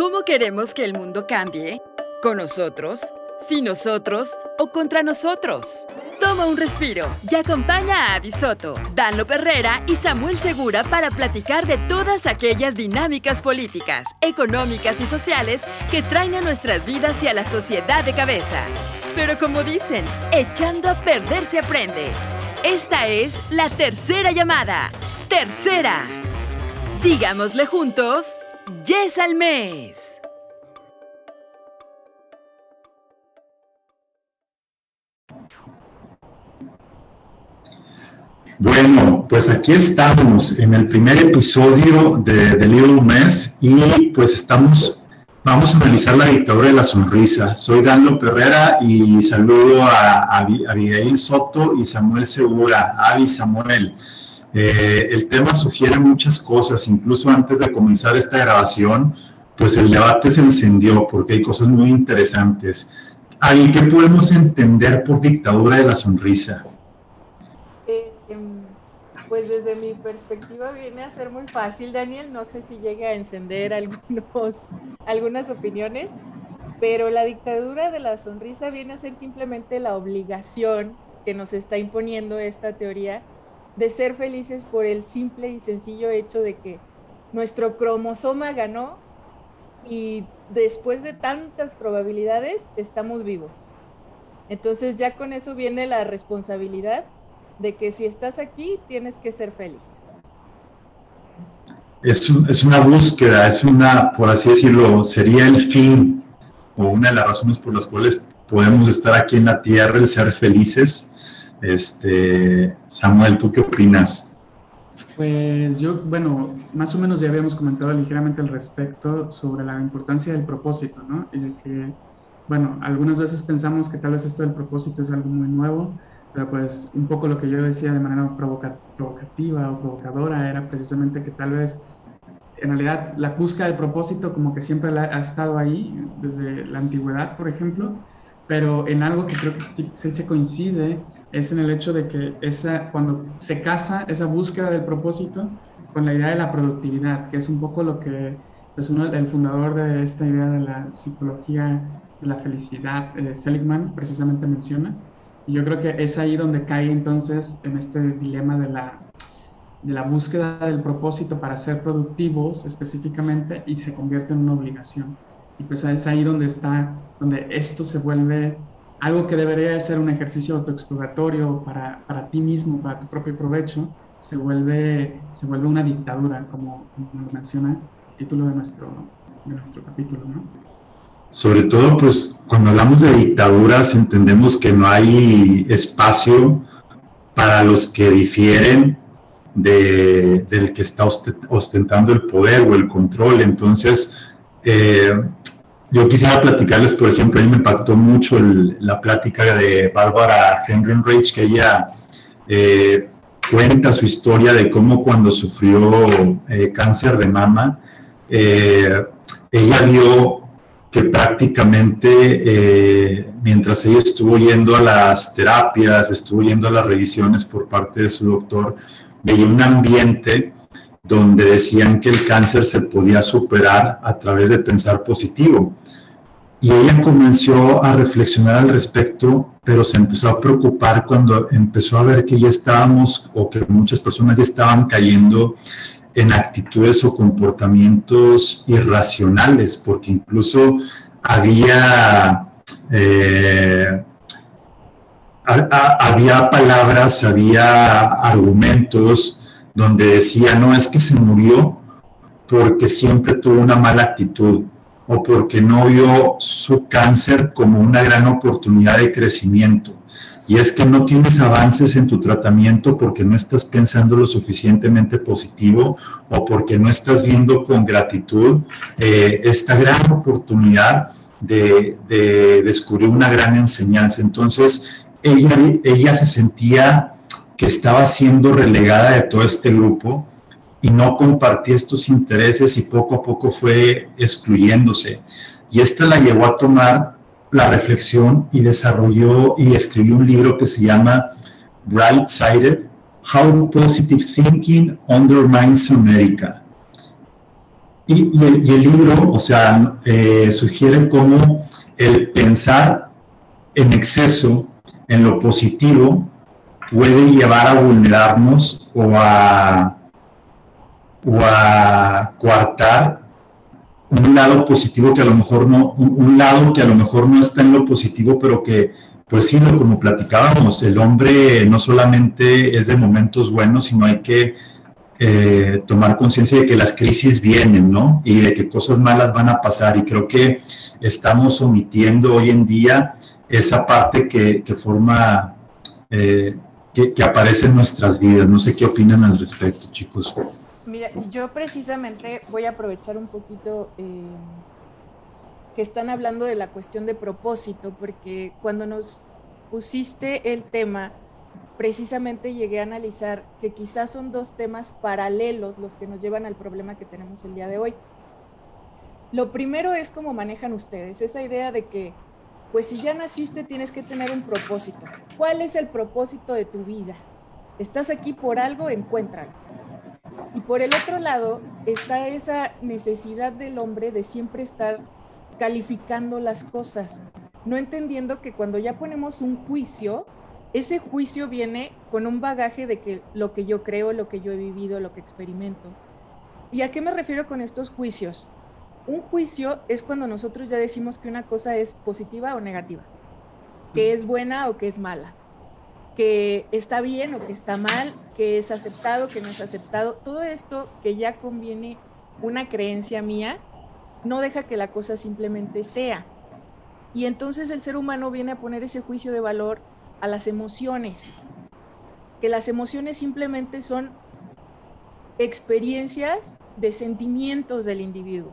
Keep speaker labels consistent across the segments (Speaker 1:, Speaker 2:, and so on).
Speaker 1: ¿Cómo queremos que el mundo cambie? ¿Con nosotros? ¿Sin nosotros? ¿O contra nosotros? Toma un respiro y acompaña a Abisoto, Danlo Herrera y Samuel Segura para platicar de todas aquellas dinámicas políticas, económicas y sociales que traen a nuestras vidas y a la sociedad de cabeza. Pero como dicen, echando a perder se aprende. Esta es la tercera llamada. Tercera. Digámosle juntos, yes al mes.
Speaker 2: Bueno, pues aquí estamos en el primer episodio de, The Little Mess y pues estamos, vamos a analizar la dictadura de la sonrisa. Soy Danlo Herrera y saludo a, Abigail Soto y Samuel Segura. Avi Samuel. Eh, el tema sugiere muchas cosas, incluso antes de comenzar esta grabación, pues el debate se encendió porque hay cosas muy interesantes. Avi, ¿qué podemos entender por dictadura de la sonrisa?
Speaker 3: Pues desde mi perspectiva viene a ser muy fácil, Daniel. No sé si llegue a encender algunos, algunas opiniones, pero la dictadura de la sonrisa viene a ser simplemente la obligación que nos está imponiendo esta teoría de ser felices por el simple y sencillo hecho de que nuestro cromosoma ganó y después de tantas probabilidades estamos vivos. Entonces ya con eso viene la responsabilidad de que si estás aquí tienes que ser feliz.
Speaker 2: Es, es, una búsqueda, es una, por así decirlo, sería el fin o una de las razones por las cuales podemos estar aquí en la tierra, el ser felices. Este, Samuel, ¿tú qué opinas?
Speaker 4: Pues yo, bueno, más o menos ya habíamos comentado ligeramente al respecto sobre la importancia del propósito, ¿no? Y de que, bueno, algunas veces pensamos que tal vez esto del propósito es algo muy nuevo, pero pues un poco lo que yo decía de manera provocativa o provocadora era precisamente que tal vez en realidad la búsqueda del propósito como que siempre ha estado ahí desde la antigüedad, por ejemplo, pero en algo que creo que sí, se coincide es en el hecho de que esa, cuando se casa esa búsqueda del propósito con la idea de la productividad, que es un poco lo que pues uno, el fundador de esta idea de la psicología de la felicidad, eh, Seligman, precisamente menciona, y yo creo que es ahí donde cae entonces en este dilema de la, de la búsqueda del propósito para ser productivos específicamente y se convierte en una obligación. Y pues es ahí donde está, donde esto se vuelve algo que debería ser un ejercicio autoexploratorio para, para ti mismo, para tu propio provecho, se vuelve, se vuelve una dictadura, como, como lo menciona el título de nuestro, de nuestro capítulo, ¿no?
Speaker 2: Sobre todo, pues cuando hablamos de dictaduras entendemos que no hay espacio para los que difieren de, del que está ostentando el poder o el control. Entonces, eh, yo quisiera platicarles, por ejemplo, a mí me impactó mucho la plática de Bárbara Henry-Rich, que ella eh, cuenta su historia de cómo cuando sufrió eh, cáncer de mama, ella vio que prácticamente eh, mientras ella estuvo yendo a las terapias, estuvo yendo a las revisiones por parte de su doctor, veía un ambiente donde decían que el cáncer se podía superar a través de pensar positivo. Y ella comenzó a reflexionar al respecto, pero se empezó a preocupar cuando empezó a ver que ya estábamos o que muchas personas ya estaban cayendo en actitudes o comportamientos irracionales, porque incluso había, eh, había palabras, había argumentos donde decía, no es que se murió porque siempre tuvo una mala actitud o porque no vio su cáncer como una gran oportunidad de crecimiento y es que no tienes avances en tu tratamiento porque no estás pensando lo suficientemente positivo o porque no estás viendo con gratitud eh, esta gran oportunidad de, descubrir una gran enseñanza. Entonces, ella, ella se sentía que estaba siendo relegada de todo este grupo y no compartía estos intereses y poco a poco fue excluyéndose. Y esta la llevó a tomar la reflexión y desarrolló y escribió un libro que se llama Bright Sided, How Positive Thinking Undermines America. Y, el, libro, o sea, eh, sugiere cómo el pensar en exceso en lo positivo puede llevar a vulnerarnos o a, o a coartar un lado positivo que a lo mejor no, un, lado que a lo mejor no está en lo positivo, pero que, pues sí, como platicábamos, el hombre no solamente es de momentos buenos, sino hay que eh, tomar conciencia de que las crisis vienen, ¿no? Y de que cosas malas van a pasar. Y creo que estamos omitiendo hoy en día esa parte que, forma, eh, que, aparece en nuestras vidas. No sé qué opinan al respecto, chicos.
Speaker 3: Mira, yo precisamente voy a aprovechar un poquito eh, que están hablando de la cuestión de propósito, porque cuando nos pusiste el tema, precisamente llegué a analizar que quizás son dos temas paralelos los que nos llevan al problema que tenemos el día de hoy. Lo primero es cómo manejan ustedes, esa idea de que, pues si ya naciste tienes que tener un propósito. ¿Cuál es el propósito de tu vida? Estás aquí por algo, encuéntralo. Y por el otro lado está esa necesidad del hombre de siempre estar calificando las cosas, no entendiendo que cuando ya ponemos un juicio, ese juicio viene con un bagaje de que lo que yo creo, lo que yo he vivido, lo que experimento. ¿Y a qué me refiero con estos juicios? Un juicio es cuando nosotros ya decimos que una cosa es positiva o negativa, que es buena o que es mala que está bien o que está mal, que es aceptado, que no es aceptado, todo esto que ya conviene una creencia mía, no deja que la cosa simplemente sea. Y entonces el ser humano viene a poner ese juicio de valor a las emociones, que las emociones simplemente son experiencias de sentimientos del individuo,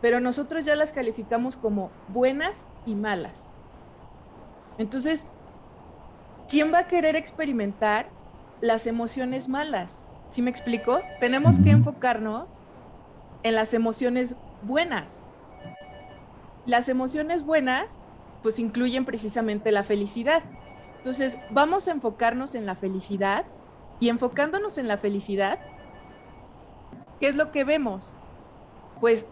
Speaker 3: pero nosotros ya las calificamos como buenas y malas. Entonces, ¿quién va a querer experimentar las emociones malas? ¿Sí me explico? Tenemos que enfocarnos en las emociones buenas. Las emociones buenas, pues incluyen precisamente la felicidad. Entonces, vamos a enfocarnos en la felicidad y enfocándonos en la felicidad, ¿qué es lo que vemos? Pues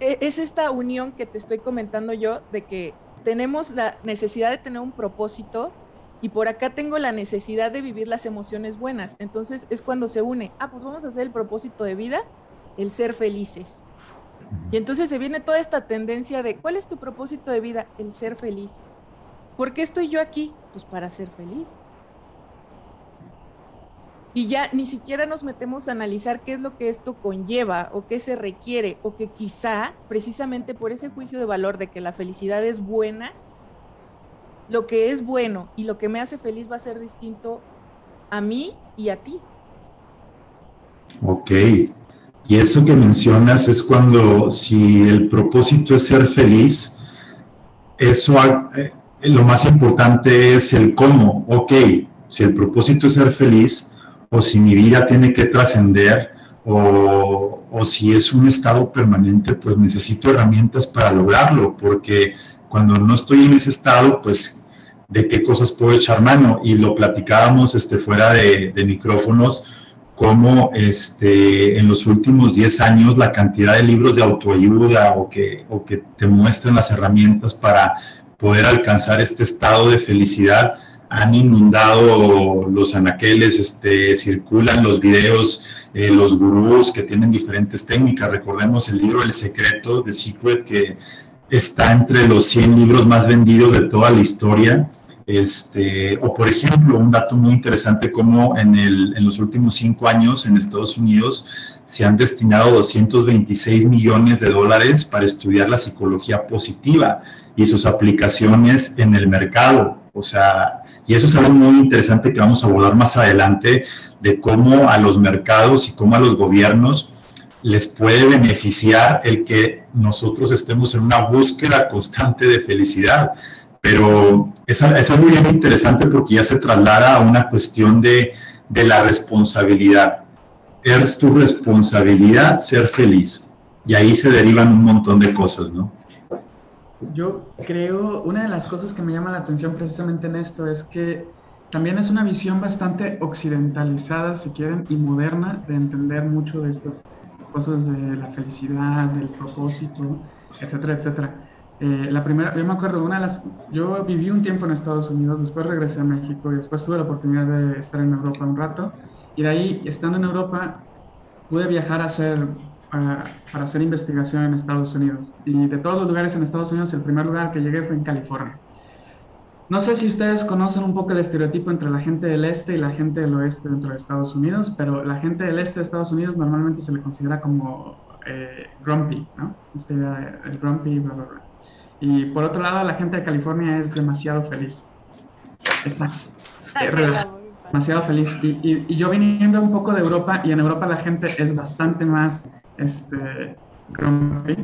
Speaker 3: es esta unión que te estoy comentando yo de que tenemos la necesidad de tener un propósito y por acá tengo la necesidad de vivir las emociones buenas. Entonces es cuando se une, ah, pues vamos a hacer el propósito de vida, el ser felices. Y entonces se viene toda esta tendencia de, ¿cuál es tu propósito de vida? El ser feliz. ¿Por qué estoy yo aquí? Pues para ser feliz. Y ya ni siquiera nos metemos a analizar qué es lo que esto conlleva o qué se requiere o que quizá precisamente por ese juicio de valor de que la felicidad es buena, lo que es bueno y lo que me hace feliz va a ser distinto a mí y a ti.
Speaker 2: Ok. Y eso que mencionas es cuando si el propósito es ser feliz, eso eh, lo más importante es el cómo. Ok, si el propósito es ser feliz, o si mi vida tiene que trascender o, si es un estado permanente, pues necesito herramientas para lograrlo, porque cuando no estoy en ese estado, pues de qué cosas puedo echar mano. Y lo platicábamos este, fuera de, micrófonos, como este, en los últimos 10 años la cantidad de libros de autoayuda o que, o que te muestran las herramientas para poder alcanzar este estado de felicidad han inundado los anaqueles, este, circulan los videos, eh, los gurús que tienen diferentes técnicas. Recordemos el libro El Secreto de Secret, que está entre los 100 libros más vendidos de toda la historia. Este, o por ejemplo, un dato muy interesante como en, el, en los últimos cinco años en Estados Unidos se han destinado 226 millones de dólares para estudiar la psicología positiva y sus aplicaciones en el mercado. O sea, y eso es algo muy interesante que vamos a abordar más adelante, de cómo a los mercados y cómo a los gobiernos les puede beneficiar el que nosotros estemos en una búsqueda constante de felicidad. Pero es, algo bien interesante porque ya se traslada a una cuestión de, de la responsabilidad. Es tu responsabilidad ser feliz. Y ahí se derivan un montón de cosas, ¿no?
Speaker 4: Yo creo, una de las cosas que me llama la atención precisamente en esto es que también es una visión bastante occidentalizada, si quieren, y moderna de entender mucho de estos cosas de la felicidad, del propósito, etcétera, etcétera. Eh, la primera, yo me acuerdo, una de las, yo viví un tiempo en Estados Unidos, después regresé a México y después tuve la oportunidad de estar en Europa un rato. Y de ahí, estando en Europa, pude viajar a hacer, para hacer investigación en Estados Unidos. Y de todos los lugares en Estados Unidos, el primer lugar que llegué fue en California. No sé si ustedes conocen un poco el estereotipo entre la gente del este y la gente del oeste dentro de Estados Unidos, pero la gente del este de Estados Unidos normalmente se le considera como eh, grumpy, ¿no? Este, el grumpy, bla, bla, bla. Y por otro lado, la gente de California es demasiado feliz. Está, eh, demasiado feliz. Y, y, yo viniendo un poco de Europa, y en Europa la gente es bastante más este, grumpy,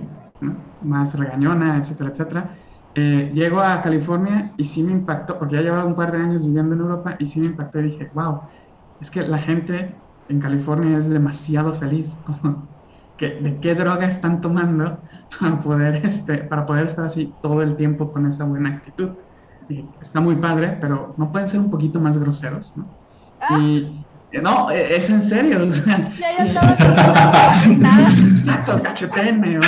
Speaker 4: más regañona, etcétera, etcétera. Eh, llego a California y sí me impactó, porque ya llevaba un par de años viviendo en Europa y sí me impactó y dije, wow, es que la gente en California es demasiado feliz. ¿De qué droga están tomando para poder, este, para poder estar así todo el tiempo con esa buena actitud? Y está muy padre, pero no pueden ser un poquito más groseros, ¿no? Ah. Y no, e, es en serio. O sea, estaba Exacto, cacheteme.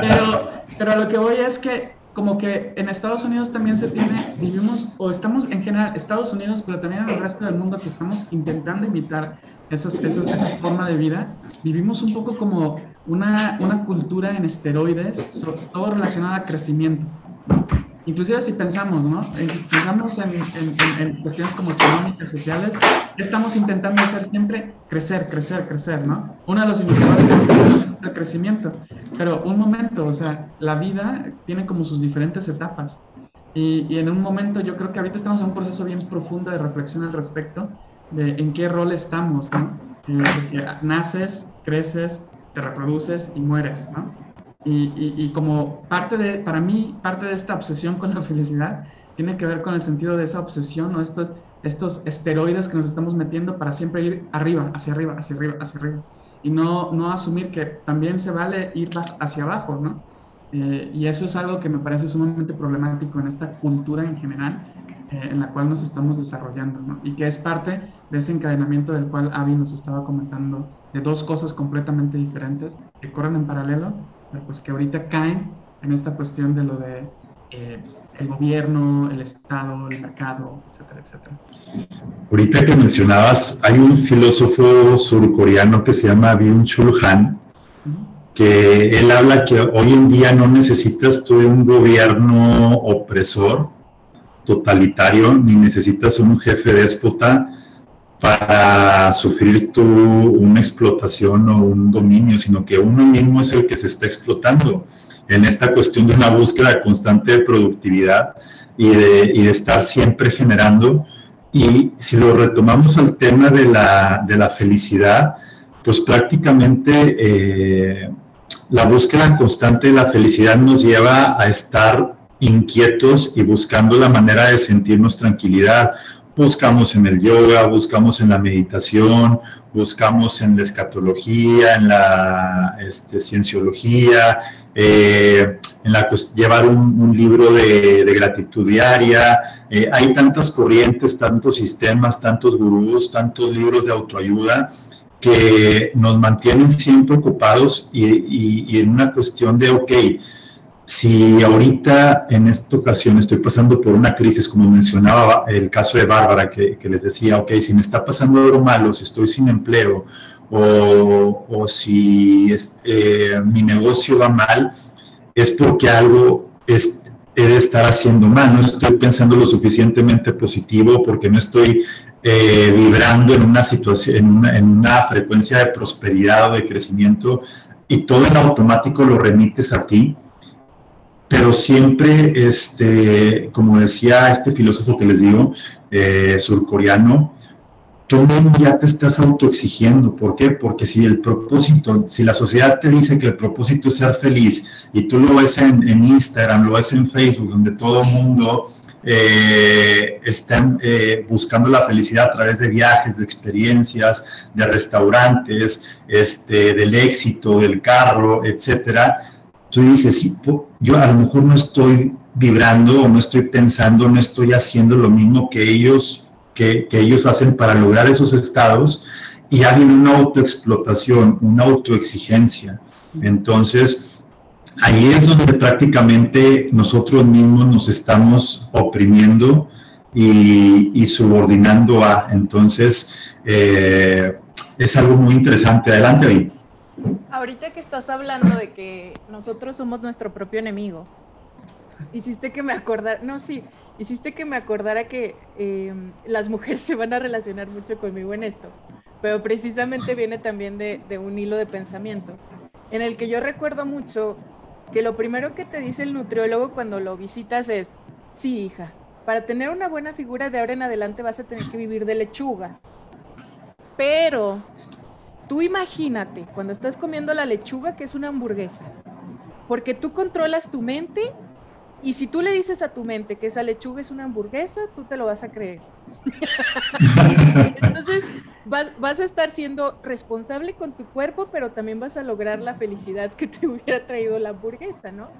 Speaker 4: Pero, pero lo que voy es que como que en Estados Unidos también se tiene, vivimos, o estamos en general, Estados Unidos, pero también en el resto del mundo que estamos intentando imitar esas, esa forma de vida, vivimos un poco como una, una cultura en esteroides, todo relacionado a crecimiento. Inclusive si pensamos, ¿no? Pensamos en, en, cuestiones como económicas, sociales, estamos intentando hacer siempre crecer, crecer, crecer, ¿no? Uno de los indicadores es el crecimiento. Pero un momento, o sea, la vida tiene como sus diferentes etapas. Y, y, en un momento yo creo que ahorita estamos en un proceso bien profundo de reflexión al respecto de en qué rol estamos, ¿no? que naces, creces, te reproduces y mueres, ¿no? Y, y, como parte de, para mí, parte de esta obsesión con la felicidad tiene que ver con el sentido de esa obsesión, ¿no? Estos, estos esteroides que nos estamos metiendo para siempre ir arriba, hacia arriba, hacia arriba, hacia arriba. Y no, no asumir que también se vale ir hacia abajo, ¿no? Eh, y eso es algo que me parece sumamente problemático en esta cultura en general, eh, en la cual nos estamos desarrollando, ¿no? Y que es parte de ese encadenamiento del cual Avi nos estaba comentando, de dos cosas completamente diferentes que corren en paralelo pues que ahorita caen en esta cuestión de lo de eh, el gobierno, el Estado, el mercado, etcétera, etcétera.
Speaker 2: Ahorita que mencionabas, hay un filósofo surcoreano que se llama Byung-Chul Han, que él habla que hoy en día no necesitas tú un gobierno opresor, totalitario, ni necesitas un jefe déspota, para sufrir tú una explotación o un dominio, sino que uno mismo es el que se está explotando en esta cuestión de una búsqueda constante de productividad y de, y de estar siempre generando. Y si lo retomamos al tema de la, de la felicidad, pues prácticamente eh, la búsqueda constante de la felicidad nos lleva a estar inquietos y buscando la manera de sentirnos tranquilidad buscamos en el yoga, buscamos en la meditación, buscamos en la escatología, en la este, cienciología, eh, en la, llevar un, libro de, gratitud diaria. Eh, hay tantas corrientes, tantos sistemas, tantos gurús, tantos libros de autoayuda que nos mantienen siempre ocupados y, y en una cuestión de, ok, si ahorita en esta ocasión estoy pasando por una crisis, como mencionaba el caso de Bárbara, que, les decía, ok, si me está pasando algo malo, si estoy sin empleo o, si este, mi negocio va mal, es porque algo es, he de estar haciendo mal, no estoy pensando lo suficientemente positivo porque no estoy eh, vibrando en una situación, en una, en una frecuencia de prosperidad o de crecimiento y todo en automático lo remites a ti pero siempre, este, como decía este filósofo que les digo, eh, surcoreano, tú ya te estás autoexigiendo. ¿Por qué? Porque si el propósito, si la sociedad te dice que el propósito es ser feliz y tú lo ves en, Instagram, lo ves en Facebook, donde todo el mundo eh, está eh, buscando la felicidad a través de viajes, de experiencias, de restaurantes, este, del éxito, del carro, etcétera, tú dices, sí, yo a lo mejor no estoy vibrando o no estoy pensando, no estoy haciendo lo mismo que ellos, que, ellos hacen para lograr esos estados y hay una autoexplotación, una autoexigencia. Entonces, ahí es donde prácticamente nosotros mismos nos estamos oprimiendo y, subordinando a. Entonces, eh, es algo muy interesante. Adelante, ahí.
Speaker 3: Ahorita que estás hablando de que nosotros somos nuestro propio enemigo, hiciste que me acordara, no, sí, hiciste que me acordara que em, las mujeres se van a relacionar mucho conmigo en esto, pero precisamente viene también de, de un hilo de pensamiento, en el que yo recuerdo mucho que lo primero que te dice el nutriólogo cuando lo visitas es, sí, hija, para tener una buena figura de ahora en adelante vas a tener que vivir de lechuga. Pero tú imagínate cuando estás comiendo la lechuga que es una hamburguesa, porque tú controlas tu mente y si tú le dices a tu mente que esa lechuga es una hamburguesa, tú te lo vas a creer. Entonces, vas, vas, a estar siendo responsable con tu cuerpo, pero también vas a lograr la felicidad que te hubiera traído la hamburguesa, ¿no?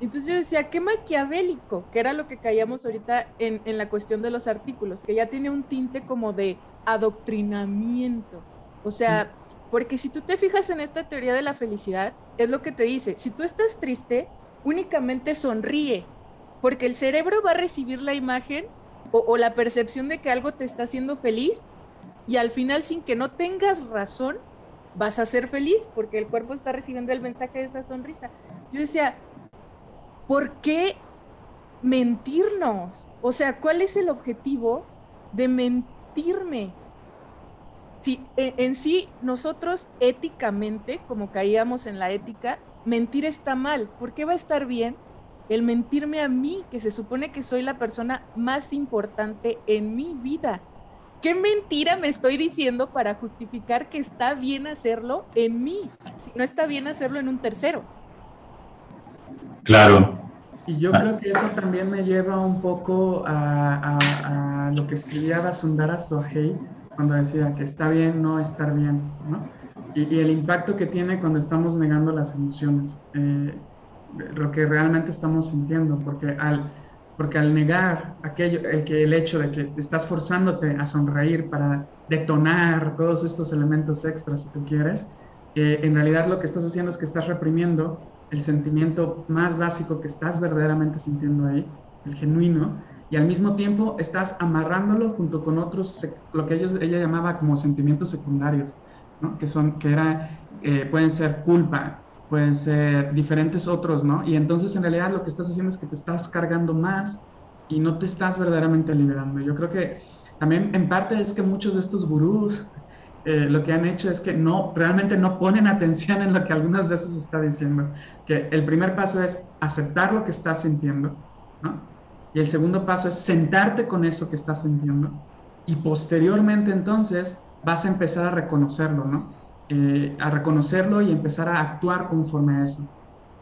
Speaker 3: Entonces yo decía, qué maquiavélico, que era lo que caíamos ahorita en, en la cuestión de los artículos, que ya tiene un tinte como de adoctrinamiento. O sea, porque si tú te fijas en esta teoría de la felicidad, es lo que te dice, si tú estás triste, únicamente sonríe, porque el cerebro va a recibir la imagen o, la percepción de que algo te está haciendo feliz y al final sin que no tengas razón, vas a ser feliz porque el cuerpo está recibiendo el mensaje de esa sonrisa. Yo decía, ¿por qué mentirnos? O sea, ¿cuál es el objetivo de mentirme? Si e, en sí nosotros éticamente, como caíamos en la ética, mentir está mal. ¿Por qué va a estar bien el mentirme a mí, que se supone que soy la persona más importante en mi vida? ¿Qué mentira me estoy diciendo para justificar que está bien hacerlo en mí, si no está bien hacerlo en un tercero?
Speaker 2: Claro.
Speaker 4: Y yo creo que eso también me lleva un poco a, lo que escribía Basundara Sohei cuando decía que está bien no estar bien, ¿no? y, el impacto que tiene cuando estamos negando las emociones, eh, lo que realmente estamos sintiendo, porque al, porque al negar aquello, el, que, el hecho de que estás forzándote a sonreír para detonar todos estos elementos extras, si tú quieres, eh, en realidad lo que estás haciendo es que estás reprimiendo el sentimiento más básico que estás verdaderamente sintiendo ahí, el genuino, y al mismo tiempo estás amarrándolo junto con otros, lo que ellos, ella llamaba como sentimientos secundarios, que, son, que era, eh, pueden ser culpa, pueden ser diferentes otros, ¿no? Y entonces en realidad lo que estás haciendo es que te estás cargando más y no te estás verdaderamente liberando. Yo creo que también en parte es que muchos de estos gurús eh, lo que han hecho es que no, realmente no ponen atención en lo que algunas veces está diciendo. Que el primer paso es aceptar lo que estás sintiendo, ¿no? Y el segundo paso es sentarte con eso que estás sintiendo. Y posteriormente entonces vas a empezar a reconocerlo, ¿no? Eh, a reconocerlo y empezar a actuar conforme a eso.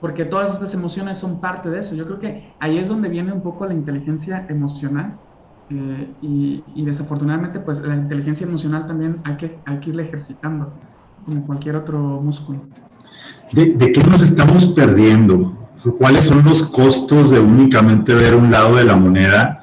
Speaker 4: Porque todas estas emociones son parte de eso. Yo creo que ahí es donde viene un poco la inteligencia emocional. Eh, y, desafortunadamente, pues la inteligencia emocional también hay que, hay irla ejercitando, como cualquier otro músculo.
Speaker 2: ¿De, ¿De qué nos estamos perdiendo? ¿Cuáles son los costos de únicamente ver un lado de la moneda?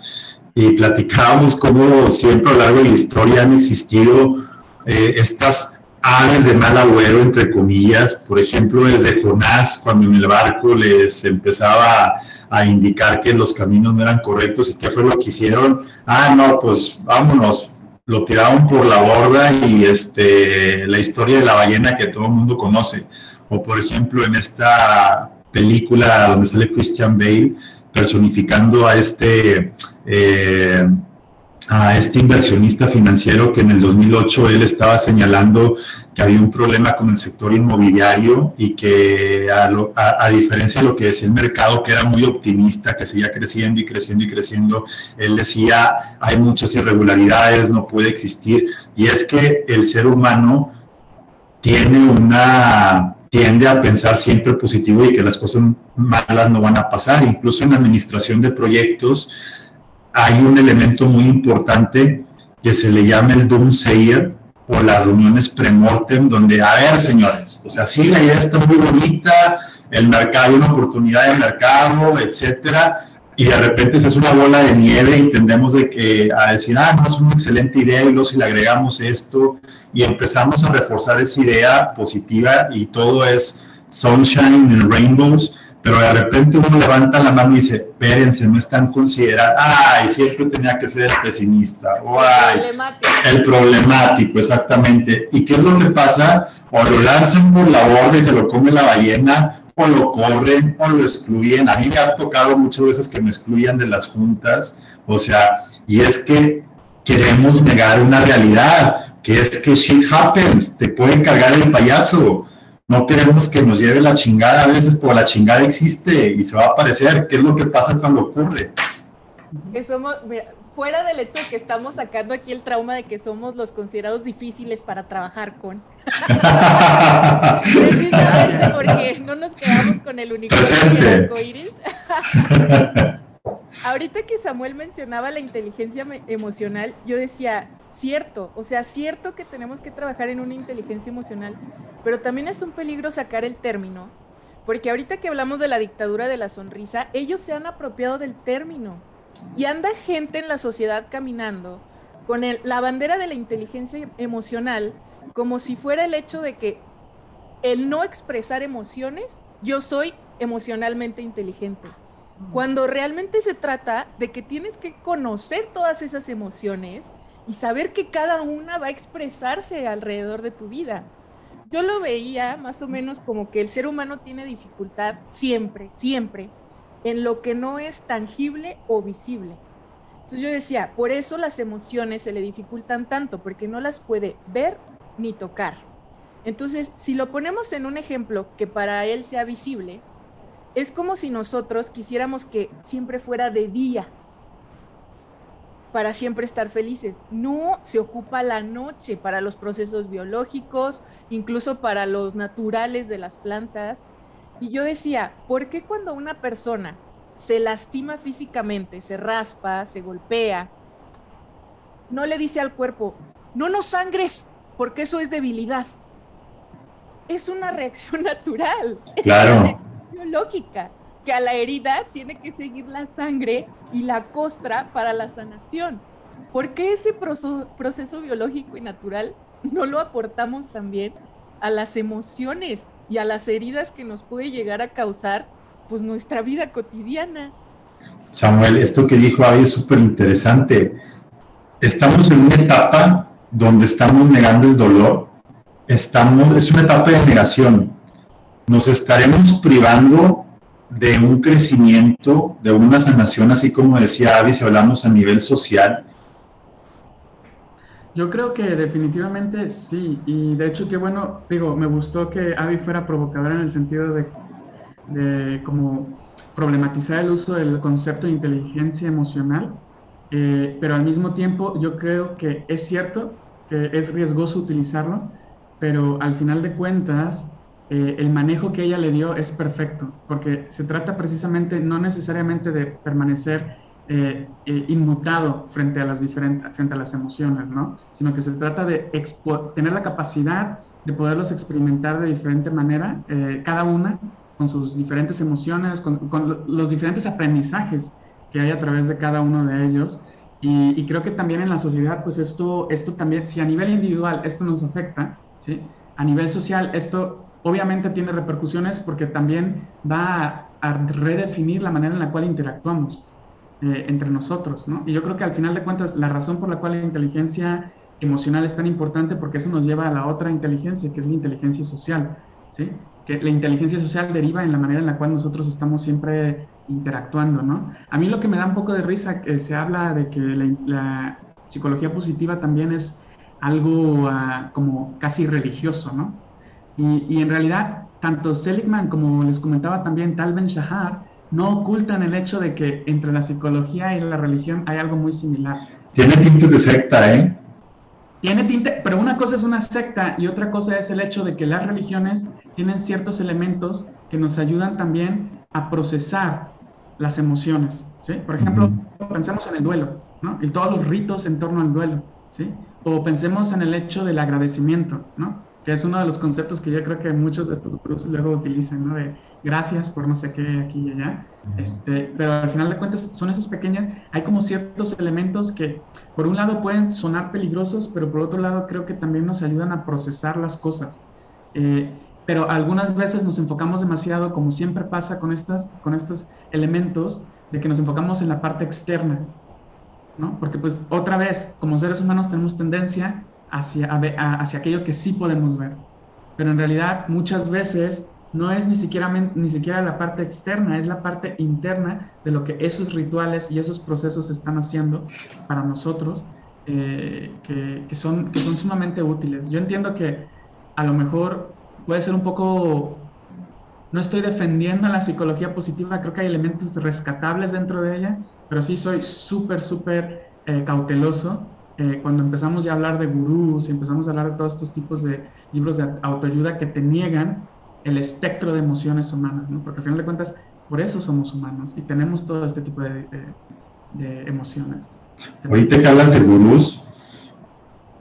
Speaker 2: y platicábamos cómo siempre a lo largo de la historia han existido eh, estas aves de mal agüero, entre comillas, por ejemplo, desde Jonás, cuando en el barco les empezaba a indicar que los caminos no eran correctos y qué fue lo que hicieron. Ah, no, pues vámonos, lo tiraron por la borda y este, la historia de la ballena que todo el mundo conoce. O por ejemplo, en esta película donde sale Christian Bale, personificando a este, eh, a este inversionista financiero que en el 2008 él estaba señalando que había un problema con el sector inmobiliario y que a, diferencia de lo que decía el mercado, que era muy optimista, que seguía creciendo y creciendo y creciendo, él decía, hay muchas irregularidades, no puede existir. Y es que el ser humano tiene una tiende a pensar siempre positivo y que las cosas malas no van a pasar. Incluso en la administración de proyectos hay un elemento muy importante que se le llama el doomsayer o las reuniones premortem, donde, a ver, señores, o sea, sí, la idea está muy bonita, el mercado, hay una oportunidad de mercado, etcétera, y de repente se hace una bola de nieve y tendemos de que, a decir, ah, no, es una excelente idea y luego si le agregamos esto y empezamos a reforzar esa idea positiva y todo es sunshine and rainbows, pero de repente uno levanta la mano y dice, espérense, no están considerados, ay, siempre tenía que ser el pesimista, o ay, el problemático, exactamente. ¿Y qué es lo que pasa? O lo lanzan por la borda y se lo come la ballena, o lo corren, o lo excluyen. A mí me ha tocado muchas veces que me excluyan de las juntas, o sea, y es que queremos negar una realidad, que es que shit happens, te puede cargar el payaso no queremos que nos lleve la chingada a veces, porque la chingada existe y se va a aparecer. ¿Qué es lo que pasa cuando ocurre?
Speaker 3: Fuera del hecho de que estamos sacando aquí el trauma de que somos los considerados difíciles para trabajar con. Precisamente porque no nos quedamos con el unicornio y el arcoíris. Ahorita que Samuel mencionaba la inteligencia emocional, yo decía, cierto, o sea, cierto que tenemos que trabajar en una inteligencia emocional, pero también es un peligro sacar el término, porque ahorita que hablamos de la dictadura de la sonrisa, ellos se han apropiado del término y anda gente en la sociedad caminando con la bandera de la inteligencia emocional como si fuera el hecho de que el no expresar emociones, yo soy emocionalmente inteligente. Cuando realmente se trata de que tienes que conocer todas esas emociones y saber que cada una va a expresarse alrededor de tu vida. Yo lo veía más o menos como que el ser humano tiene dificultad siempre, siempre, en lo que no es tangible o visible. Entonces yo decía, por eso las emociones se le dificultan tanto, porque no las puede ver ni tocar. Entonces, si lo ponemos en un ejemplo que para él sea visible, es como si nosotros quisiéramos que siempre fuera de día para siempre estar felices. No se ocupa la noche para los procesos biológicos, incluso para los naturales de las plantas. Y yo decía, ¿por qué cuando una persona se lastima físicamente, se raspa, se golpea, no le dice al cuerpo, no nos sangres, porque eso es debilidad? Es una reacción natural.
Speaker 2: Claro
Speaker 3: lógica, que a la herida tiene que seguir la sangre y la costra para la sanación. ¿Por qué ese proceso, biológico y natural no lo aportamos también a las emociones y a las heridas que nos puede llegar a causar pues nuestra vida cotidiana?
Speaker 2: Samuel, esto que dijo Avi es súper interesante. Estamos en una etapa donde estamos negando el dolor. Estamos, es una etapa de negación nos estaremos privando de un crecimiento, de una sanación, así como decía Avi, si hablamos a nivel social?
Speaker 4: Yo creo que definitivamente sí, y de hecho que bueno, digo, me gustó que Avi fuera provocadora en el sentido de, de como problematizar el uso del concepto de inteligencia emocional, eh, pero al mismo tiempo yo creo que es cierto que es riesgoso utilizarlo, pero al final de cuentas eh, el manejo que ella le dio es perfecto, porque se trata precisamente no necesariamente de permanecer eh, eh, inmutado frente a las diferentes, frente a las emociones, ¿no? Sino que se trata de tener la capacidad de poderlos experimentar de diferente manera, cada una con sus diferentes emociones, con, los diferentes aprendizajes que hay a través de cada uno de ellos. Y, y, creo que también en la sociedad, pues esto, esto también, si a nivel individual esto nos afecta, ¿sí? a nivel social esto obviamente tiene repercusiones porque también va a, redefinir la manera en la cual interactuamos eh, entre nosotros, ¿no? Y yo creo que al final de cuentas la razón por la cual la inteligencia emocional es tan importante porque eso nos lleva a la otra inteligencia, que es la inteligencia social, ¿sí? Que la inteligencia social deriva en la manera en la cual nosotros estamos siempre interactuando, ¿no? A mí lo que me da un poco de risa que se habla de que la, psicología positiva también es algo ah, como casi religioso, ¿no? Y, en realidad, tanto Seligman como les comentaba también Tal Ben Shahar, no ocultan el hecho de que entre la psicología y la religión hay algo muy similar.
Speaker 2: Tiene tintes de secta, ¿eh?
Speaker 4: Tiene tinte, pero una cosa es una secta y otra cosa es el hecho de que las religiones tienen ciertos elementos que nos ayudan también a procesar las emociones, ¿sí? Por ejemplo, pensemos en el duelo, ¿no? Y todos los ritos en torno al duelo, ¿sí? O pensemos en el hecho del agradecimiento, ¿no? Que es uno de los conceptos que yo creo que muchos de estos grupos luego utilizan, ¿no? De gracias por no sé qué aquí y allá. Este, pero al final de cuentas son esos pequeños, hay como ciertos elementos que por un lado pueden sonar peligrosos, pero por otro lado creo que también nos ayudan a procesar las cosas. Eh, pero algunas veces nos enfocamos demasiado, como siempre pasa con, estas, con estos elementos, de que nos enfocamos en la parte externa, ¿no? Porque pues otra vez, como seres humanos tenemos tendencia hacia, hacia aquello que sí podemos ver. Pero en realidad muchas veces no es ni siquiera, ni siquiera la parte externa, es la parte interna de lo que esos rituales y esos procesos están haciendo para nosotros, eh, que, son, que son sumamente útiles. Yo entiendo que a lo mejor puede ser un poco, no estoy defendiendo la psicología positiva, creo que hay elementos rescatables dentro de ella, pero sí soy súper, súper eh, cauteloso eh, cuando empezamos ya a hablar de gurús y empezamos a hablar de todos estos tipos de libros de autoayuda que te niegan el espectro de emociones humanas, ¿no? Porque al final de cuentas, por eso somos humanos y tenemos todo este tipo de, emociones.
Speaker 2: Ahorita que hablas de gurús,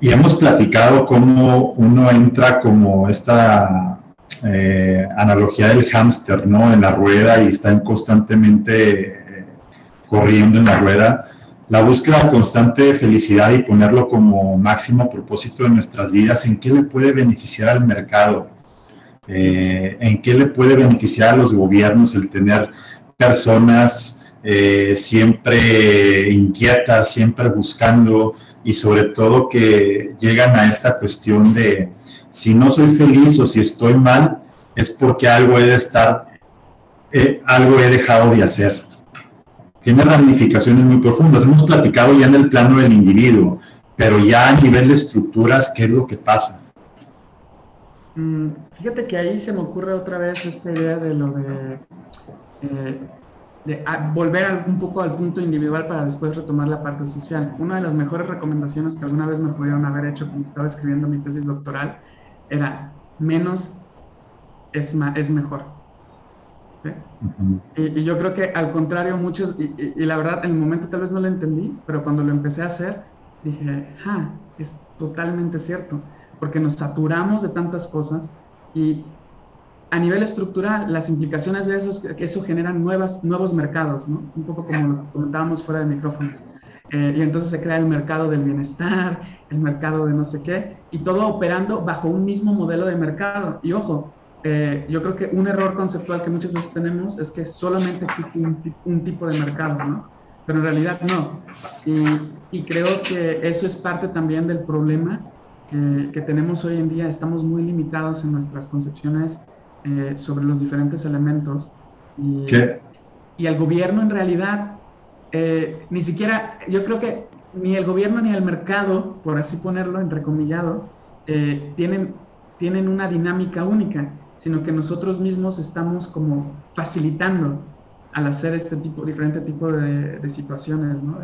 Speaker 2: y hemos platicado cómo uno entra como esta eh, analogía del hámster, ¿no? En la rueda y están constantemente eh, corriendo en la rueda la búsqueda constante de felicidad y ponerlo como máximo propósito de nuestras vidas, ¿en qué le puede beneficiar al mercado? Eh, ¿En qué le puede beneficiar a los gobiernos el tener personas eh, siempre inquietas, siempre buscando y sobre todo que llegan a esta cuestión de si no soy feliz o si estoy mal, es porque algo he de estar, eh, algo he dejado de hacer tiene ramificaciones muy profundas. Hemos platicado ya en el plano del individuo, pero ya a nivel de estructuras, ¿qué es lo que pasa?
Speaker 4: Mm, fíjate que ahí se me ocurre otra vez esta idea de lo de, eh, volver un poco al punto individual para después retomar la parte social. Una de las mejores recomendaciones que alguna vez me pudieron haber hecho cuando estaba escribiendo mi tesis doctoral era menos es, es mejor y, yo creo que al contrario, muchos, y, la verdad, en el momento tal vez no lo entendí, pero cuando lo empecé a hacer, dije, ah, es totalmente cierto, porque nos saturamos de tantas cosas y a nivel estructural, las implicaciones de eso eso genera nuevas, nuevos mercados, ¿no? Un poco como lo comentábamos fuera de micrófonos. Eh, y entonces se crea el mercado del bienestar, el mercado de no sé qué, y todo operando bajo un mismo modelo de mercado. Y ojo, eh, yo creo que un error conceptual que muchas veces tenemos es que solamente existe un, tipo de mercado, ¿no? Pero en realidad no. Y, creo que eso es parte también del problema que, tenemos hoy en día. Estamos muy limitados en nuestras concepciones eh, sobre los diferentes elementos. Y, ¿Qué? y el gobierno en realidad, eh, ni siquiera, yo creo que ni el gobierno ni el mercado, por así ponerlo, entrecomillado, tienen, tienen una dinámica única sino que nosotros mismos estamos como facilitando al hacer este tipo, diferente tipo de, situaciones, ¿no?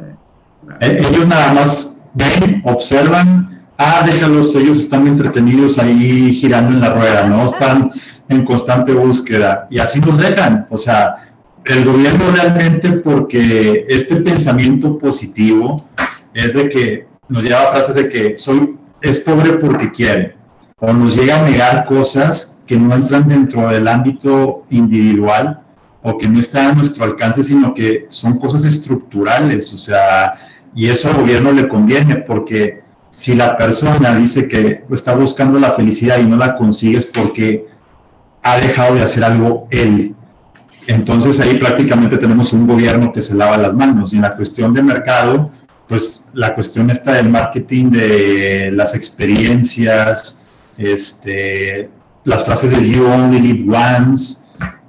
Speaker 2: Eh, ellos nada más ven, observan, ah, déjalos, ellos están entretenidos ahí girando en la rueda, ¿no? Están en constante búsqueda y así nos dejan, o sea, el gobierno realmente porque este pensamiento positivo es de que nos lleva a frases de que soy, es pobre porque quiere, o nos llega a negar cosas que no entran dentro del ámbito individual o que no están a nuestro alcance, sino que son cosas estructurales, o sea, y eso al gobierno le conviene, porque si la persona dice que está buscando la felicidad y no la consigue es porque ha dejado de hacer algo él. Entonces ahí prácticamente tenemos un gobierno que se lava las manos. Y en la cuestión de mercado, pues la cuestión está del marketing, de las experiencias, este, las frases de You Only Live Once,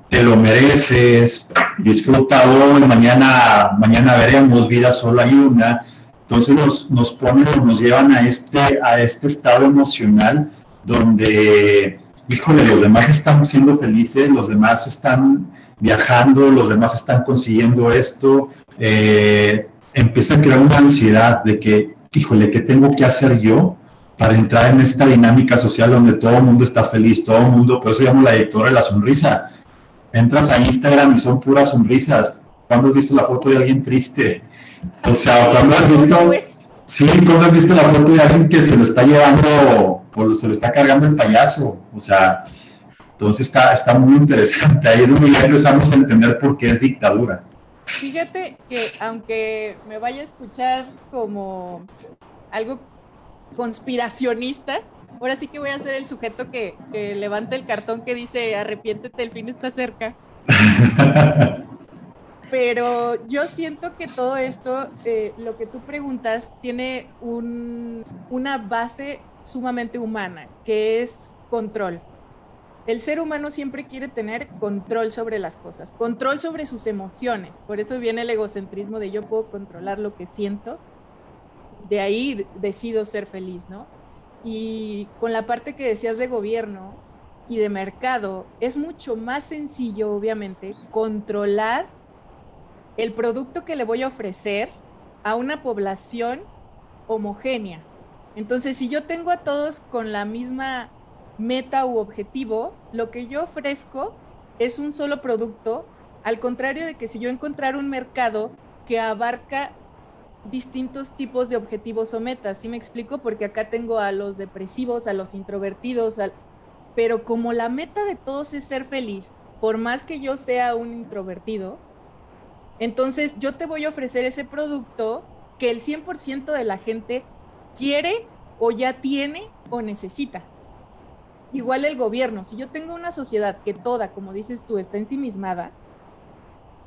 Speaker 2: te lo mereces, disfruta hoy, mañana, mañana veremos, vida solo hay una. Entonces nos, nos ponen nos llevan a este, a este estado emocional donde, híjole, los demás están siendo felices, los demás están viajando, los demás están consiguiendo esto, eh, empieza a crear una ansiedad de que, híjole, ¿qué tengo que hacer yo para entrar en esta dinámica social donde todo el mundo está feliz, todo el mundo, por eso llamo la directora de la sonrisa. Entras a Instagram y son puras sonrisas. ¿Cuándo has visto la foto de alguien triste? O sea, ¿cuándo has visto... Sí, ¿cuándo has visto la foto de alguien que se lo está llevando o se lo está cargando el payaso, o sea, entonces está, está muy interesante, ahí es donde ya empezamos a entender por qué es dictadura.
Speaker 3: Fíjate que aunque me vaya a escuchar como algo conspiracionista, ahora sí que voy a ser el sujeto que, que levanta el cartón que dice arrepiéntete, el fin está cerca. Pero yo siento que todo esto, eh, lo que tú preguntas, tiene un, una base sumamente humana, que es control. El ser humano siempre quiere tener control sobre las cosas, control sobre sus emociones. Por eso viene el egocentrismo de yo puedo controlar lo que siento. De ahí decido ser feliz, ¿no? Y con la parte que decías de gobierno y de mercado, es mucho más sencillo, obviamente, controlar el producto que le voy a ofrecer a una población homogénea. Entonces, si yo tengo a todos con la misma meta u objetivo, lo que yo ofrezco es un solo producto, al contrario de que si yo encontrar un mercado que abarca distintos tipos de objetivos o metas, ¿sí me explico? Porque acá tengo a los depresivos, a los introvertidos, pero como la meta de todos es ser feliz, por más que yo sea un introvertido, entonces yo te voy a ofrecer ese producto que el 100% de la gente quiere o ya tiene o necesita. Igual el gobierno, si yo tengo una sociedad que toda, como dices tú, está ensimismada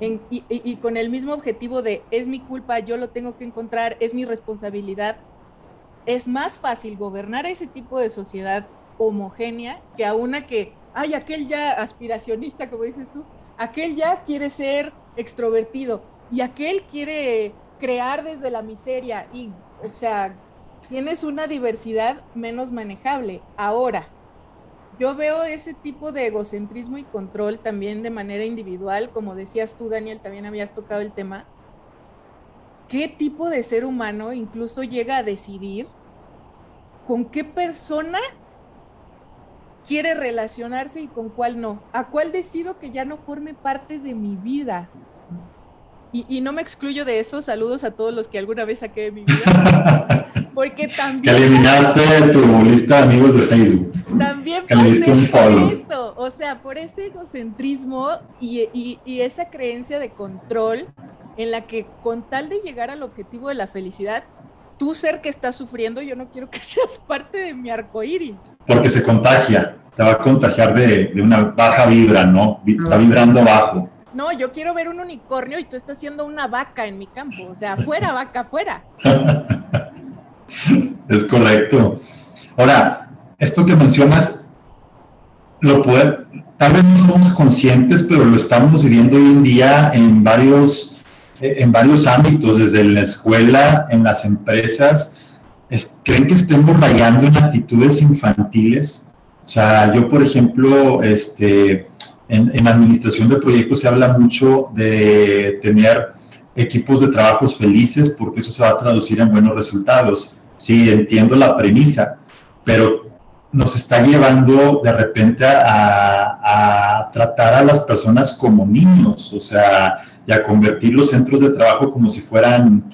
Speaker 3: y, y, con el mismo objetivo de es mi culpa, yo lo tengo que encontrar, es mi responsabilidad, es más fácil gobernar ese tipo de sociedad homogénea que a una que, ay, aquel ya aspiracionista, como dices tú, aquel ya quiere ser extrovertido y aquel quiere crear desde la miseria y, o sea, tienes una diversidad menos manejable. Ahora, yo veo ese tipo de egocentrismo y control también de manera individual, como decías tú, Daniel, también habías tocado el tema. ¿Qué tipo de ser humano incluso llega a decidir con qué persona quiere relacionarse y con cuál no. ¿A cuál decido que ya no forme parte de mi vida? Y, no me excluyo de eso. Saludos a todos los que alguna vez saqué de mi vida. Porque también.
Speaker 2: Que eliminaste de tu lista de amigos de Facebook.
Speaker 3: También por eso. O sea, por ese egocentrismo y, y esa creencia de control en la que, con tal de llegar al objetivo de la felicidad, tú ser que estás sufriendo, yo no quiero que seas parte de mi arco iris.
Speaker 2: Porque se contagia, te va a contagiar de, una baja vibra, ¿no? Está vibrando bajo.
Speaker 3: No, yo quiero ver un unicornio y tú estás siendo una vaca en mi campo, o sea, fuera vaca, fuera.
Speaker 2: es correcto. Ahora, esto que mencionas, lo puede, tal vez no somos conscientes, pero lo estamos viviendo hoy en día en varios en varios ámbitos, desde la escuela, en las empresas, creen que estemos rayando en actitudes infantiles. O sea, yo, por ejemplo, este, en, en administración de proyectos se habla mucho de tener equipos de trabajos felices porque eso se va a traducir en buenos resultados. Sí, entiendo la premisa, pero nos está llevando de repente a, tratar a las personas como niños, o sea, y a convertir los centros de trabajo como si fueran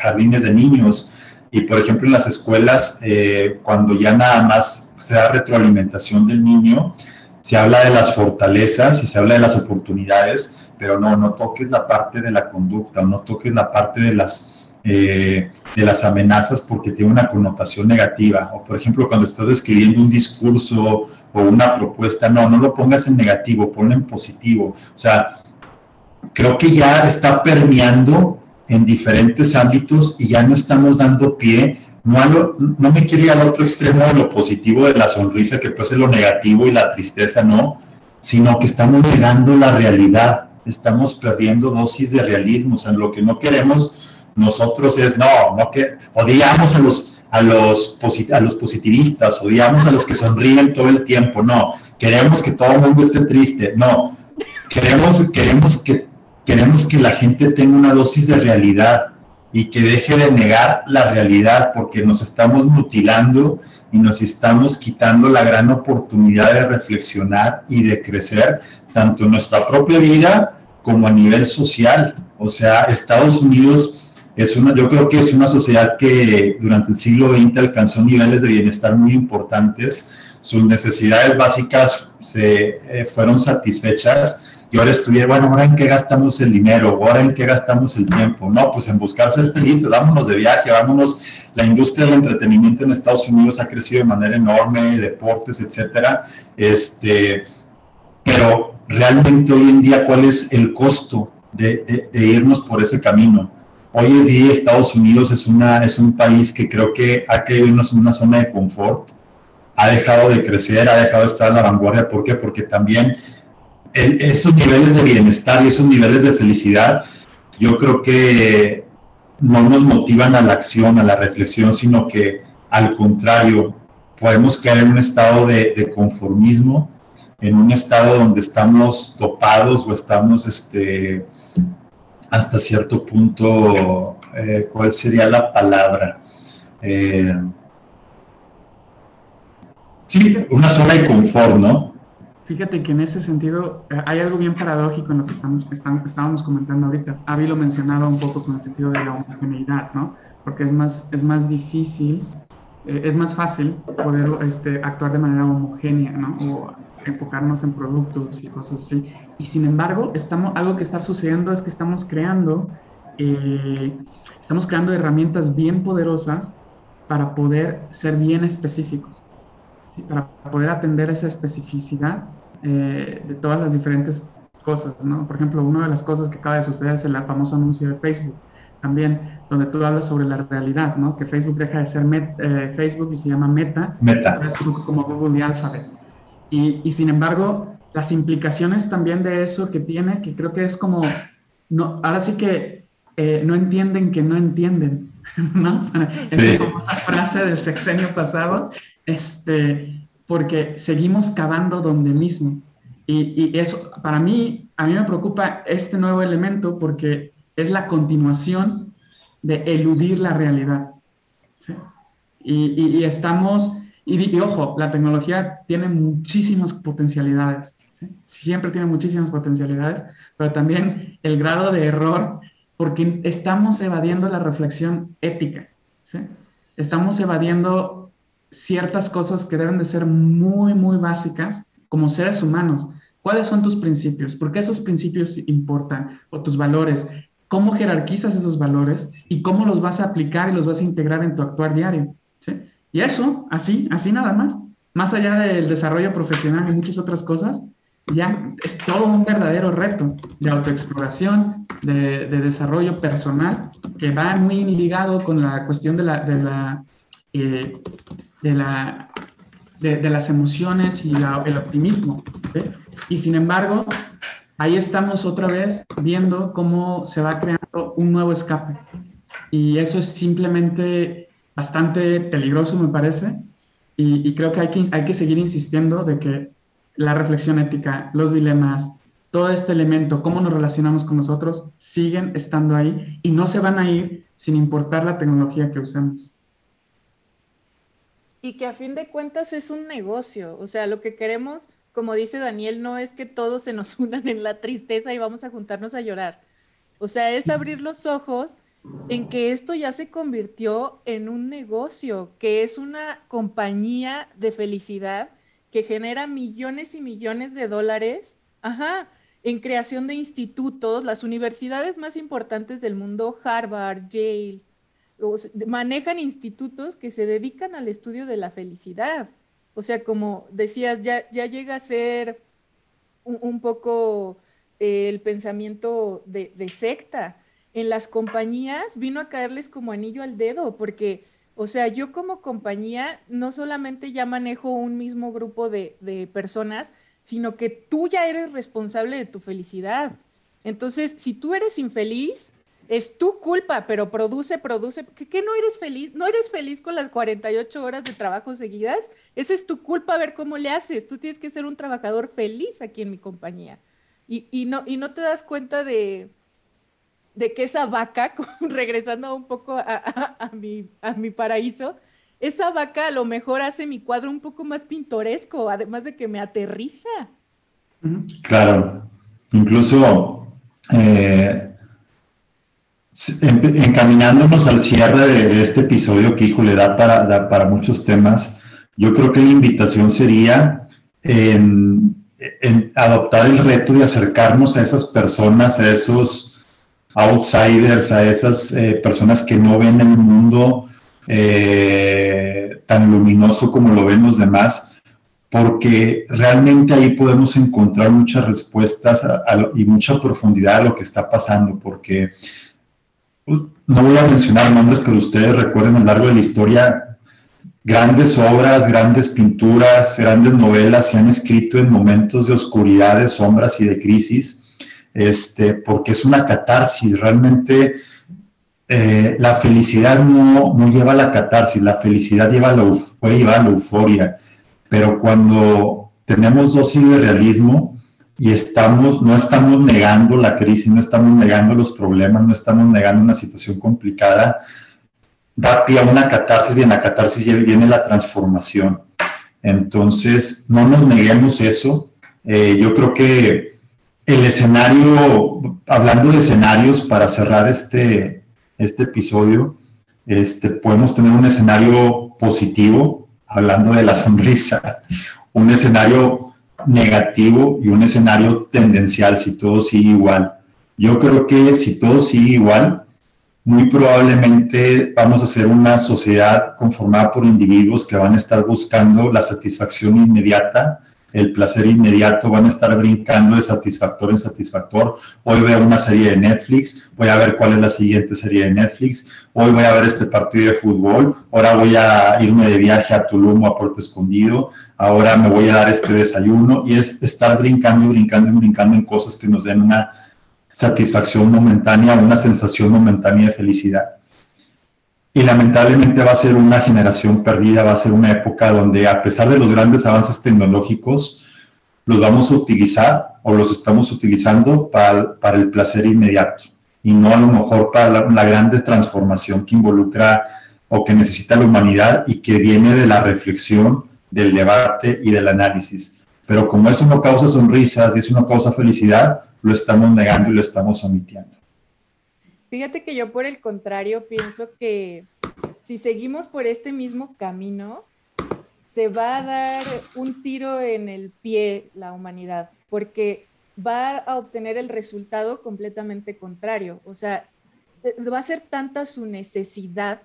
Speaker 2: jardines de niños. Y por ejemplo, en las escuelas, eh, cuando ya nada más se da retroalimentación del niño, se habla de las fortalezas y se habla de las oportunidades, pero no, no toques la parte de la conducta, no toques la parte de las, eh, de las amenazas porque tiene una connotación negativa. O por ejemplo, cuando estás escribiendo un discurso o una propuesta, no, no lo pongas en negativo, ponlo en positivo. O sea, creo que ya está permeando en diferentes ámbitos y ya no estamos dando pie, no, no me quiero ir al otro extremo de lo positivo de la sonrisa, que puede ser lo negativo y la tristeza, no, sino que estamos negando la realidad, estamos perdiendo dosis de realismo, o sea, lo que no queremos nosotros es, no, no que odiamos a los, a los, a los positivistas, odiamos a los que sonríen todo el tiempo, no, queremos que todo el mundo esté triste, no, queremos, queremos que queremos que la gente tenga una dosis de realidad y que deje de negar la realidad porque nos estamos mutilando y nos estamos quitando la gran oportunidad de reflexionar y de crecer tanto en nuestra propia vida como a nivel social. O sea, Estados Unidos Es una, yo creo que es una sociedad que durante el siglo XX alcanzó niveles de bienestar muy importantes, sus necesidades básicas se eh, fueron satisfechas y ahora estudié, bueno, ahora en qué gastamos el dinero, ahora en qué gastamos el tiempo, no, pues en buscar ser felices, vámonos de viaje, vámonos, la industria del entretenimiento en Estados Unidos ha crecido de manera enorme, deportes, etcétera, este, pero realmente hoy en día, ¿cuál es el costo de, irnos por ese camino? Hoy en día Estados Unidos es, una, es un país que creo que ha caído en una zona de confort, ha dejado de crecer, ha dejado de estar a la vanguardia. ¿Por qué? Porque también esos niveles de bienestar y esos niveles de felicidad, yo creo que no nos motivan a la acción, a la reflexión, sino que al contrario, podemos caer en un estado de, conformismo, en un estado donde estamos topados o estamos este, hasta cierto punto, eh, ¿cuál sería la palabra? Eh, sí, una zona de confort, ¿no?
Speaker 4: Fíjate que en ese sentido eh, hay algo bien paradójico en lo que estamos, estábamos comentando ahorita. Avi lo mencionaba un poco con el sentido de la homogeneidad, ¿no? Porque es más, es más difícil, es más fácil poder este, actuar de manera homogénea, ¿no? O enfocarnos en productos y cosas así. Y sin embargo, estamos, algo que está sucediendo es que estamos creando, eh, estamos creando herramientas bien poderosas para poder ser bien específicos para poder atender esa especificidad eh, de todas las diferentes cosas, ¿no? Por ejemplo, una de las cosas que acaba de suceder es el famoso anuncio de Facebook, también, donde tú hablas sobre la realidad, ¿no? Que Facebook deja de ser eh, Facebook y se llama Meta.
Speaker 2: Meta.
Speaker 4: Es como Google y Alphabet. Y, y, sin embargo, las implicaciones también de eso que tiene, que creo que es como, no, ahora sí que eh, no entienden que no entienden, ¿no? Es como esa frase del sexenio pasado, este, porque seguimos cavando donde mismo. Y, eso, para mí, a mí me preocupa este nuevo elemento porque es la continuación de eludir la realidad. Y, estamos, y, ojo, la tecnología tiene muchísimas potencialidades, siempre tiene muchísimas potencialidades, pero también el grado de error, porque estamos evadiendo la reflexión ética, estamos evadiendo ciertas cosas que deben de ser muy, muy básicas como seres humanos. ¿Cuáles son tus principios? ¿Por qué esos principios importan? ¿O tus valores? ¿Cómo jerarquizas esos valores? ¿Y cómo los vas a aplicar y los vas a integrar en tu actuar diario? ¿Sí? Y eso, así, así nada más. Más allá del desarrollo profesional y muchas otras cosas, ya es todo un verdadero reto de autoexploración, de, desarrollo personal, que va muy ligado con la cuestión de la, de la eh, de, la, de, las emociones y el optimismo. Y sin embargo, ahí estamos otra vez viendo cómo se va creando un nuevo escape. Y eso es simplemente bastante peligroso, me parece. Y, creo que hay, que hay que seguir insistiendo de que la reflexión ética, los dilemas, todo este elemento, cómo nos relacionamos con nosotros, siguen estando ahí y no se van a ir sin importar la tecnología que usemos
Speaker 3: y que a fin de cuentas es un negocio. O sea, lo que queremos, como dice Daniel, no es que todos se nos unan en la tristeza y vamos a juntarnos a llorar. O sea, es abrir los ojos en que esto ya se convirtió en un negocio, que es una compañía de felicidad que genera millones y millones de dólares, ajá, en creación de institutos, las universidades más importantes del mundo, Harvard, Yale, manejan institutos que se dedican al estudio de la felicidad. O sea, como decías, ya, llega a ser un, poco eh, el pensamiento de, secta. En las compañías vino a caerles como anillo al dedo, porque, o sea, yo como compañía no solamente ya manejo un mismo grupo de, personas, sino que tú ya eres responsable de tu felicidad. Entonces, si tú eres infeliz, es tu culpa, pero produce, produce. ¿Qué, no eres feliz? ¿No eres feliz con las 48 horas de trabajo seguidas? Esa es tu culpa, a ver cómo le haces. Tú tienes que ser un trabajador feliz aquí en mi compañía. Y, no, y no te das cuenta de, de que esa vaca, regresando un poco a, mi, a mi paraíso, esa vaca a lo mejor hace mi cuadro un poco más pintoresco, además de que me aterriza.
Speaker 2: Claro, incluso eh, encaminándonos al cierre de, este episodio que, hijo, le da para, para muchos temas, yo creo que la invitación sería en, adoptar el reto de acercarnos a esas personas, a esos outsiders, a esas eh, personas que no ven el mundo eh, tan luminoso como lo ven los demás, porque realmente ahí podemos encontrar muchas respuestas y mucha profundidad a lo que está pasando, porque no voy a mencionar nombres, pero ustedes recuerden a lo largo de la historia, grandes obras, grandes pinturas, grandes novelas se han escrito en momentos de oscuridad, de sombras y de crisis, este, porque es una catarsis, realmente eh, la felicidad no, no, lleva a la catarsis, la felicidad lleva la, puede llevar a la euforia, pero cuando tenemos dosis de realismo, y estamos, no estamos negando la crisis, no estamos negando los problemas, no estamos negando una situación complicada, da pie a una catarsis y en la catarsis viene la transformación. Entonces, no nos neguemos eso. Eh, yo creo que el escenario, hablando de escenarios para cerrar este, este episodio, este, podemos tener un escenario positivo, hablando de la sonrisa, un escenario negativo y un escenario tendencial si todo sigue igual. Yo creo que si todo sigue igual, muy probablemente vamos a ser una sociedad conformada por individuos que van a estar buscando la satisfacción inmediata, el placer inmediato, van a estar brincando de satisfactor en satisfactor. Hoy veo una serie de Netflix, voy a ver cuál es la siguiente serie de Netflix, hoy voy a ver este partido de fútbol, ahora voy a irme de viaje a Tulum o a Puerto Escondido, ahora me voy a dar este desayuno y es estar brincando, brincando y brincando en cosas que nos den una satisfacción momentánea, una sensación momentánea de felicidad. Y lamentablemente va a ser una generación perdida, va a ser una época donde a pesar de los grandes avances tecnológicos, los vamos a utilizar o los estamos utilizando para, el placer inmediato y no a lo mejor para la, la grande transformación que involucra o que necesita la humanidad y que viene de la reflexión, del debate y del análisis. Pero como eso no causa sonrisas y eso no causa felicidad, lo estamos negando y lo estamos omitiendo.
Speaker 3: Fíjate que yo por el contrario pienso que si seguimos por este mismo camino, se va a dar un tiro en el pie la humanidad, porque va a obtener el resultado completamente contrario. O sea, eh, va a ser tanta su necesidad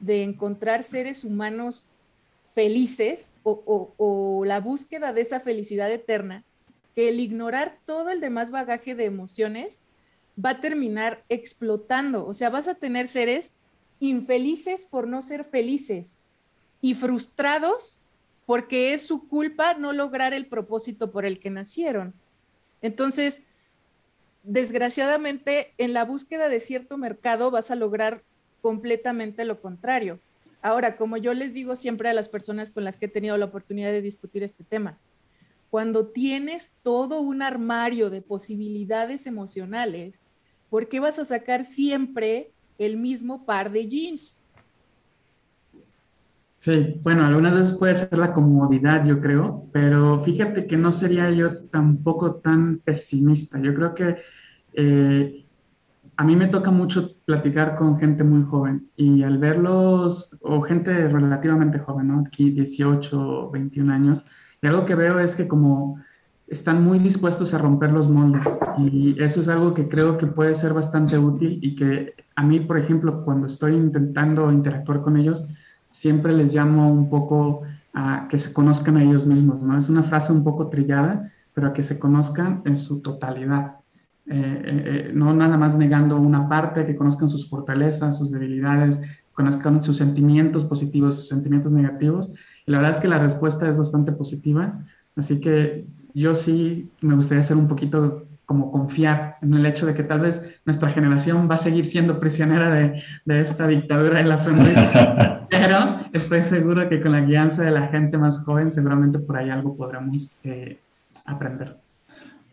Speaker 3: de encontrar seres humanos felices o, o, la búsqueda de esa felicidad eterna, que el ignorar todo el demás bagaje de emociones va a terminar explotando. O sea, vas a tener seres infelices por no ser felices y frustrados porque es su culpa no lograr el propósito por el que nacieron. Entonces, desgraciadamente, en la búsqueda de cierto mercado vas a lograr completamente lo contrario. Ahora, como yo les digo siempre a las personas con las que he tenido la oportunidad de discutir este tema, cuando tienes todo un armario de posibilidades emocionales, ¿por qué vas a sacar siempre el mismo par de jeans?
Speaker 4: Sí, bueno, algunas veces puede ser la comodidad, yo creo, pero fíjate que no sería yo tampoco tan pesimista. Yo creo que eh, a mí me toca mucho platicar con gente muy joven y al verlos, o gente relativamente joven, ¿no? Aquí 18, 21 años, y algo que veo es que como están muy dispuestos a romper los moldes y eso es algo que creo que puede ser bastante útil y que a mí, por ejemplo, cuando estoy intentando interactuar con ellos, siempre les llamo un poco a que se conozcan a ellos mismos, ¿no? Es una frase un poco trillada, pero a que se conozcan en su totalidad. Eh, eh, eh, no nada más negando una parte, que conozcan sus fortalezas, sus debilidades, conozcan sus sentimientos positivos, sus sentimientos negativos la verdad es que la respuesta es bastante positiva, así que yo sí me gustaría ser un poquito como confiar en el hecho de que tal vez nuestra generación va a seguir siendo prisionera de, de esta dictadura de la sonrisa, pero estoy seguro que con la guianza de la gente más joven seguramente por ahí algo podremos eh, aprender.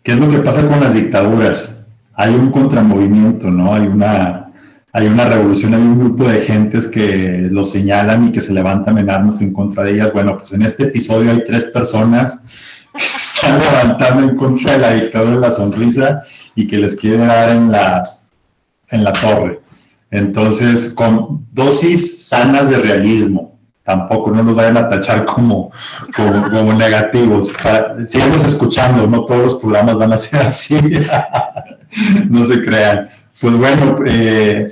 Speaker 2: ¿Qué es lo que pasa con las dictaduras? Hay un contramovimiento, ¿no? Hay una hay una revolución, hay un grupo de gentes que lo señalan y que se levantan en armas en contra de ellas. Bueno, pues en este episodio hay tres personas que están levantando en contra de la dictadura de la sonrisa y que les quiere dar en la, en la torre. Entonces, con dosis sanas de realismo, tampoco no nos vayan a tachar como, como, negativos. sigamos escuchando, no todos los programas van a ser así, no se crean. Pues bueno, eh,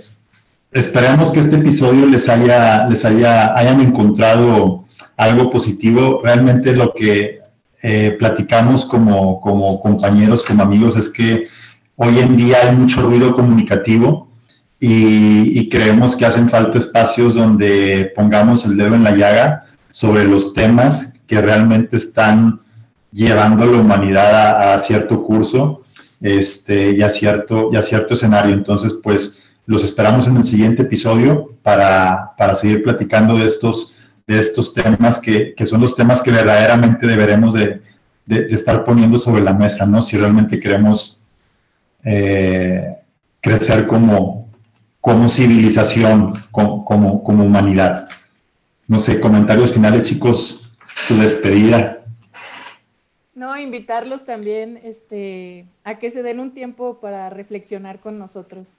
Speaker 2: esperemos que este episodio les haya, les haya, hayan encontrado algo positivo. Realmente lo que eh, platicamos como, como compañeros, como amigos, es que hoy en día hay mucho ruido comunicativo y, creemos que hacen falta espacios donde pongamos el dedo en la llaga sobre los temas que realmente están llevando a la humanidad a, cierto curso este, y, a cierto, y a cierto escenario. Entonces, pues los esperamos en el siguiente episodio para, para seguir platicando de estos, de estos temas que, que, son los temas que verdaderamente deberemos de, de, estar poniendo sobre la mesa, ¿no? Si realmente queremos eh, crecer como, como civilización, como, como, humanidad. No sé, comentarios finales, chicos, su despedida.
Speaker 3: No, invitarlos también este, a que se den un tiempo para reflexionar con nosotros.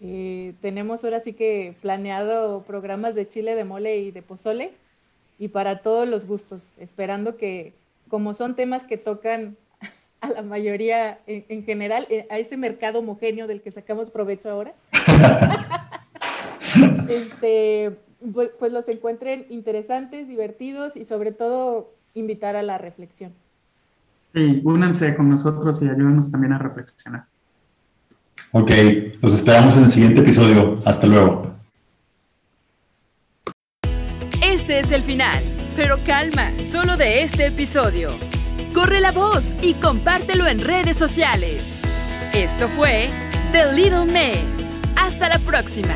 Speaker 3: Eh, tenemos ahora sí que planeado programas de chile, de mole y de pozole y para todos los gustos, esperando que como son temas que tocan a la mayoría en, general, eh, a ese mercado homogéneo del que sacamos provecho ahora, este, pues, pues, los encuentren interesantes, divertidos y sobre todo invitar a la reflexión.
Speaker 4: Sí, únanse con nosotros y ayúdenos también a reflexionar.
Speaker 2: Ok, los esperamos en el siguiente episodio. Hasta luego.
Speaker 1: Este es el final, pero calma, solo de este episodio. Corre la voz y compártelo en redes sociales. Esto fue The Little Mess. Hasta la próxima.